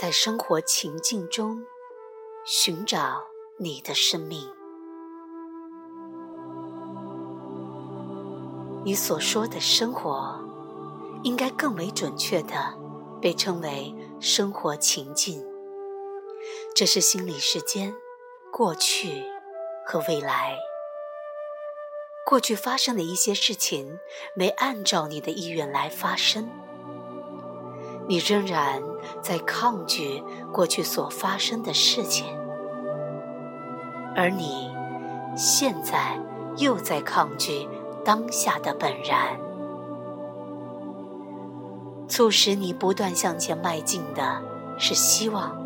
在生活情境中寻找你的生命。你所说的生活，应该更为准确的被称为生活情境。这是心理时间、过去和未来。过去发生的一些事情没按照你的意愿来发生，你仍然在抗拒过去所发生的事情，而你现在又在抗拒当下的本然。促使你不断向前迈进的是希望，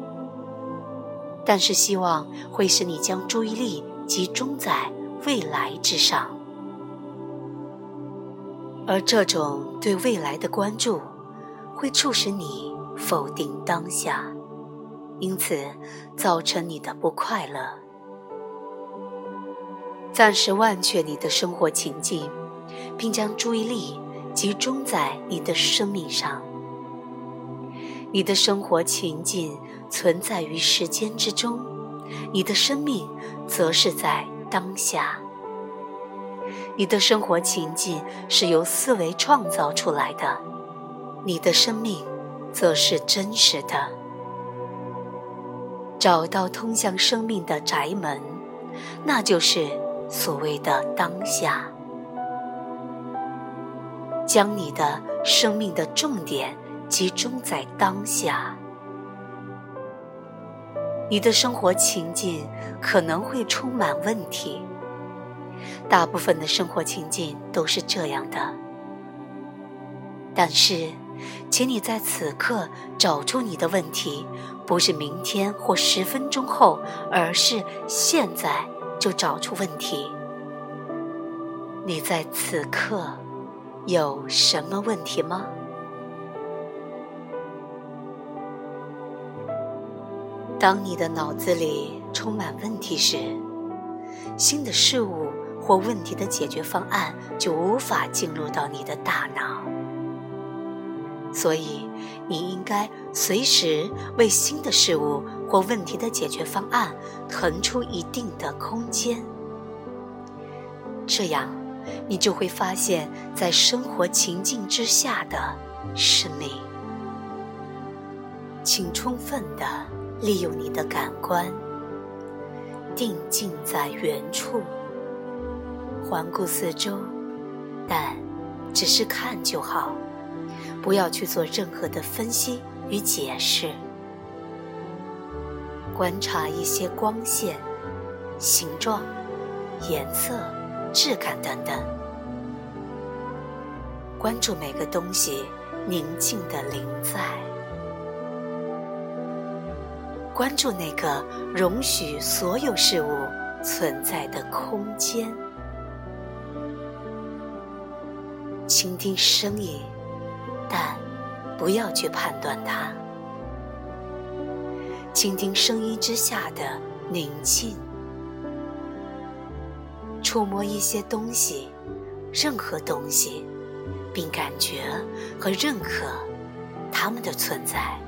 但是希望会使你将注意力集中在未来之上。而这种对未来的关注，会促使你否定当下，因此造成你的不快乐。暂时忘却你的生活情境，并将注意力集中在你的生命上。你的生活情境存在于时间之中，你的生命则是在当下。你的生活情境是由思维创造出来的，你的生命则是真实的。找到通向生命的宅门，那就是所谓的当下。将你的生命的重点集中在当下。你的生活情境可能会充满问题。大部分的生活情境都是这样的，但是，请你在此刻找出你的问题，不是明天或十分钟后，而是现在就找出问题。你在此刻有什么问题吗？当你的脑子里充满问题时，新的事物。或问题的解决方案就无法进入到你的大脑，所以你应该随时为新的事物或问题的解决方案腾出一定的空间。这样，你就会发现，在生活情境之下的生命。请充分的利用你的感官，定静在原处。环顾四周，但只是看就好，不要去做任何的分析与解释。观察一些光线、形状、颜色、质感等等，关注每个东西宁静的临在，关注那个容许所有事物存在的空间。倾听声音，但不要去判断它。倾听声音之下的宁静，触摸一些东西，任何东西，并感觉和认可它们的存在。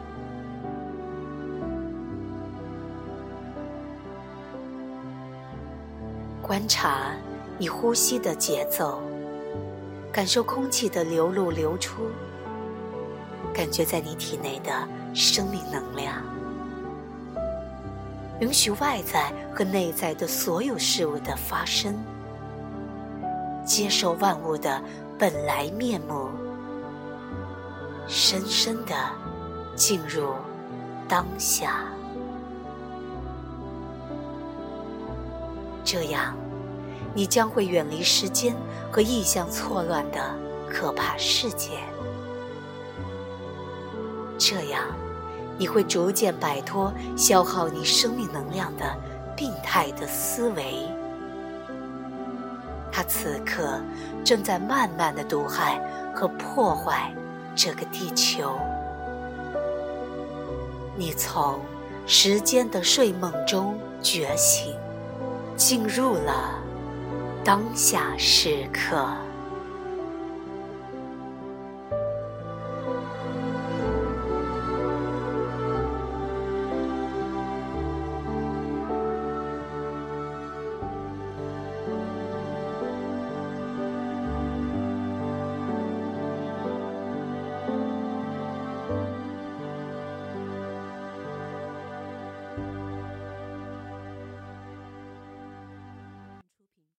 观察你呼吸的节奏。感受空气的流入流出，感觉在你体内的生命能量，允许外在和内在的所有事物的发生，接受万物的本来面目，深深的进入当下，这样。你将会远离时间和意象错乱的可怕世界，这样你会逐渐摆脱消耗你生命能量的病态的思维。它此刻正在慢慢的毒害和破坏这个地球。你从时间的睡梦中觉醒，进入了。当下时刻。